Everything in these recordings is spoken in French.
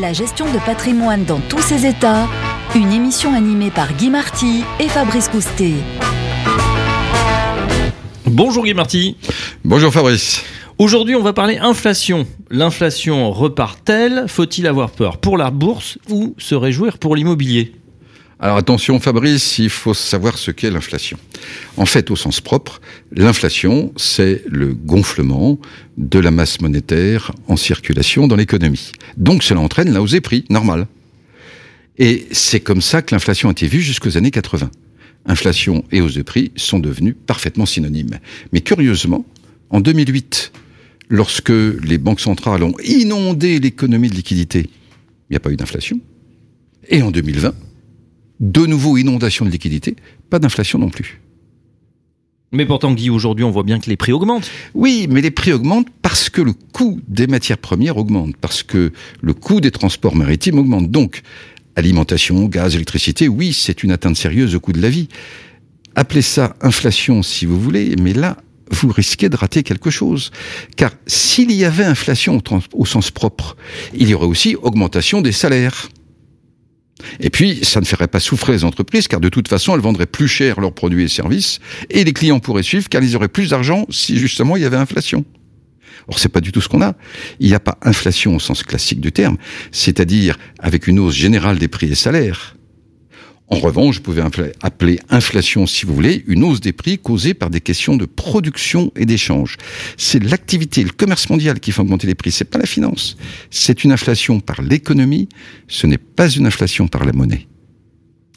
La gestion de patrimoine dans tous ses états, une émission animée par Guy Marty et Fabrice Coustet. Bonjour Guy Marty. Bonjour Fabrice. Aujourd'hui, on va parler inflation. L'inflation repart-elle? Faut-il avoir peur pour la bourse ou se réjouir pour l'immobilier? Alors attention Fabrice, il faut savoir ce qu'est l'inflation. En fait, au sens propre, l'inflation, c'est le gonflement de la masse monétaire en circulation dans l'économie. Donc cela entraîne la hausse des prix, normal. Et c'est comme ça que l'inflation a été vue jusqu'aux années 80. Inflation et hausse de prix sont devenus parfaitement synonymes. Mais curieusement, en 2008, lorsque les banques centrales ont inondé l'économie de liquidité, il n'y a pas eu d'inflation. Et en 2020, de nouveau inondation de liquidités, pas d'inflation non plus. Mais pourtant, Guy, aujourd'hui, on voit bien que les prix augmentent. Oui, mais les prix augmentent parce que le coût des matières premières augmente, parce que le coût des transports maritimes augmente. Donc, alimentation, gaz, électricité, oui, c'est une atteinte sérieuse au coût de la vie. Appelez ça inflation si vous voulez, mais là, vous risquez de rater quelque chose. Car s'il y avait inflation au, sens propre, il y aurait aussi augmentation des salaires. Et puis, ça ne ferait pas souffrir les entreprises, car de toute façon, elles vendraient plus cher leurs produits et services, et les clients pourraient suivre, car ils auraient plus d'argent si justement il y avait inflation. Or, c'est pas du tout ce qu'on a. Il n'y a pas inflation au sens classique du terme, c'est-à-dire avec une hausse générale des prix et salaires. En revanche, vous pouvez appeler inflation, si vous voulez, une hausse des prix causée par des questions de production et d'échange. C'est l'activité, le commerce mondial qui fait augmenter les prix, c'est pas la finance. C'est une inflation par l'économie, ce n'est pas une inflation par la monnaie.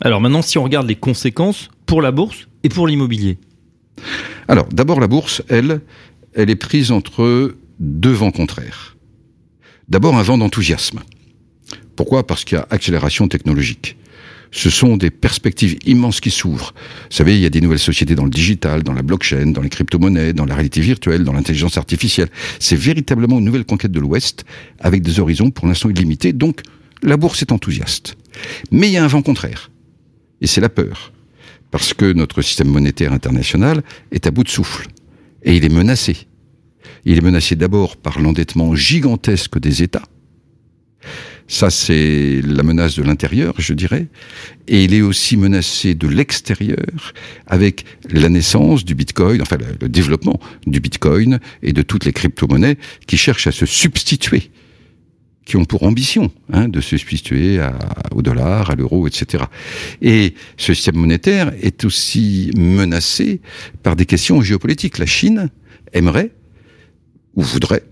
Alors maintenant, si on regarde les conséquences pour la bourse et pour l'immobilier. Alors, d'abord, la bourse, elle, elle est prise entre deux vents contraires. D'abord, un vent d'enthousiasme. Pourquoi? Parce qu'il y a accélération technologique ce sont des perspectives immenses qui s'ouvrent. Vous savez, il y a des nouvelles sociétés dans le digital, dans la blockchain, dans les crypto-monnaies, dans la réalité virtuelle, dans l'intelligence artificielle. C'est véritablement une nouvelle conquête de l'Ouest, avec des horizons pour l'instant illimités. Donc, la bourse est enthousiaste. Mais il y a un vent contraire. Et c'est la peur. Parce que notre système monétaire international est à bout de souffle. Et il est menacé. Il est menacé d'abord par l'endettement gigantesque des États ça, c'est la menace de l'intérieur, je dirais. Et il est aussi menacé de l'extérieur avec la naissance du Bitcoin, enfin le développement du Bitcoin et de toutes les crypto-monnaies qui cherchent à se substituer qui ont pour ambition hein, de se substituer au dollar, à l'euro, etc. Et ce système monétaire est aussi menacé par des questions géopolitiques. La Chine aimerait, ou voudrait,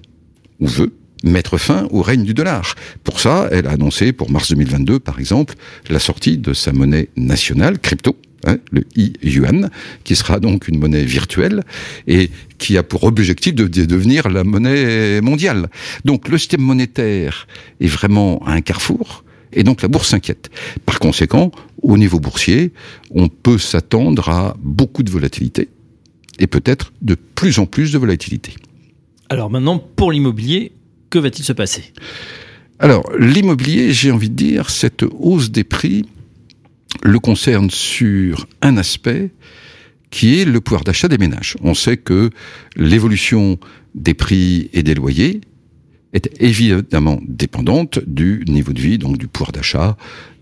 ou veut, mettre fin au règne du dollar. Pour ça, elle a annoncé pour mars 2022, par exemple, la sortie de sa monnaie nationale, crypto, hein, le e-yuan, qui sera donc une monnaie virtuelle et qui a pour objectif de, devenir la monnaie mondiale. Donc le système monétaire est vraiment à un carrefour. Et donc la bourse s'inquiète. Par conséquent, au niveau boursier, on peut s'attendre à beaucoup de volatilité et peut-être de plus en plus de volatilité. Alors maintenant, pour l'immobilier, que va-t-il se passer? Alors, l'immobilier, j'ai envie de dire, cette hausse des prix le concerne sur un aspect qui est le pouvoir d'achat des ménages. On sait que l'évolution des prix et des loyers est évidemment dépendante du niveau de vie, donc du pouvoir d'achat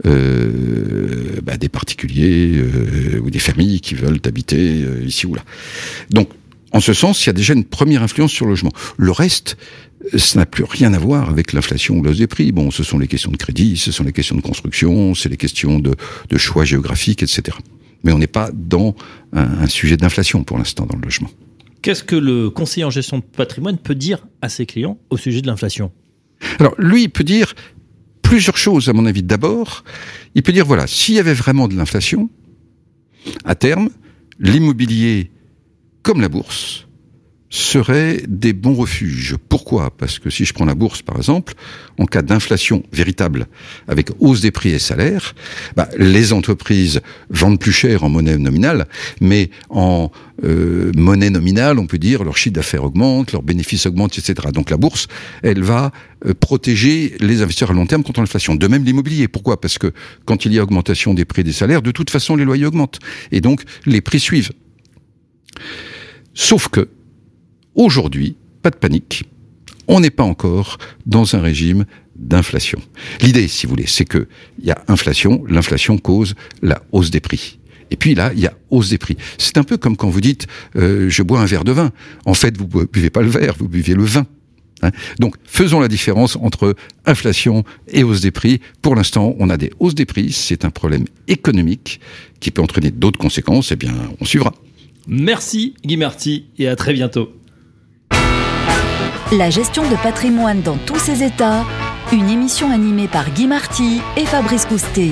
euh, bah, des particuliers euh, ou des familles qui veulent habiter euh, ici ou là. Donc, en ce sens, il y a déjà une première influence sur le logement. Le reste, ça n'a plus rien à voir avec l'inflation ou l'hausse des prix. Bon, ce sont les questions de crédit, ce sont les questions de construction, c'est les questions de, choix géographiques, etc. Mais on n'est pas dans un, sujet d'inflation pour l'instant dans le logement. Qu'est-ce que le conseiller en gestion de patrimoine peut dire à ses clients au sujet de l'inflation? Alors, lui, il peut dire plusieurs choses, à mon avis. D'abord, il peut dire, voilà, s'il y avait vraiment de l'inflation, à terme, l'immobilier, comme la bourse, seraient des bons refuges. Pourquoi? Parce que si je prends la bourse, par exemple, en cas d'inflation véritable, avec hausse des prix et salaires, bah, les entreprises vendent plus cher en monnaie nominale, mais en euh, monnaie nominale, on peut dire, leur chiffre d'affaires augmente, leurs bénéfices augmentent, etc. Donc la bourse, elle va euh, protéger les investisseurs à long terme contre l'inflation. De même l'immobilier. Pourquoi? Parce que quand il y a augmentation des prix et des salaires, de toute façon, les loyers augmentent. Et donc, les prix suivent. Sauf que, Aujourd'hui, pas de panique. on n'est pas encore dans un régime d'inflation. L'idée, si vous voulez, c'est que il y a inflation, l'inflation cause la hausse des prix. Et puis là, il y a hausse des prix. C'est un peu comme quand vous dites euh, je bois un verre de vin. En fait, vous buvez pas le verre, vous buvez le vin. Hein. Donc, faisons la différence entre inflation et hausse des prix. Pour l'instant, on a des hausses des prix. C'est un problème économique qui peut entraîner d'autres conséquences. Eh bien, on suivra. Merci Guy Marty et à très bientôt. La gestion de patrimoine dans tous ses états, une émission animée par Guy Marty et Fabrice Coustet.